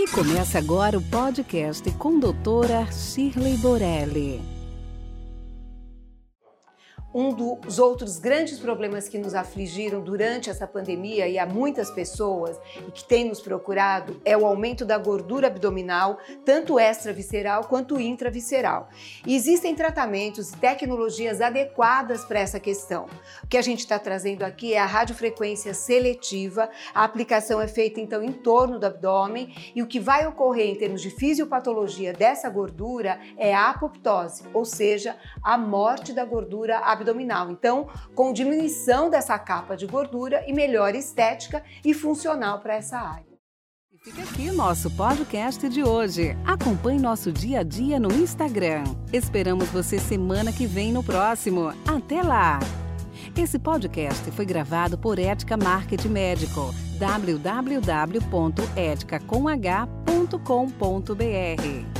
E começa agora o podcast com doutora Shirley Borelli. Um dos outros grandes problemas que nos afligiram durante essa pandemia e há muitas pessoas e que têm nos procurado é o aumento da gordura abdominal, tanto extravisceral quanto intravisceral. E existem tratamentos e tecnologias adequadas para essa questão. O que a gente está trazendo aqui é a radiofrequência seletiva. A aplicação é feita então em torno do abdômen e o que vai ocorrer em termos de fisiopatologia dessa gordura é a apoptose, ou seja, a morte da gordura abdominal abdominal. Então, com diminuição dessa capa de gordura e melhor estética e funcional para essa área. Fica aqui o nosso podcast de hoje. Acompanhe nosso dia a dia no Instagram. Esperamos você semana que vem no próximo. Até lá! Esse podcast foi gravado por Ética Marketing Médico. www.eticacomh.com.br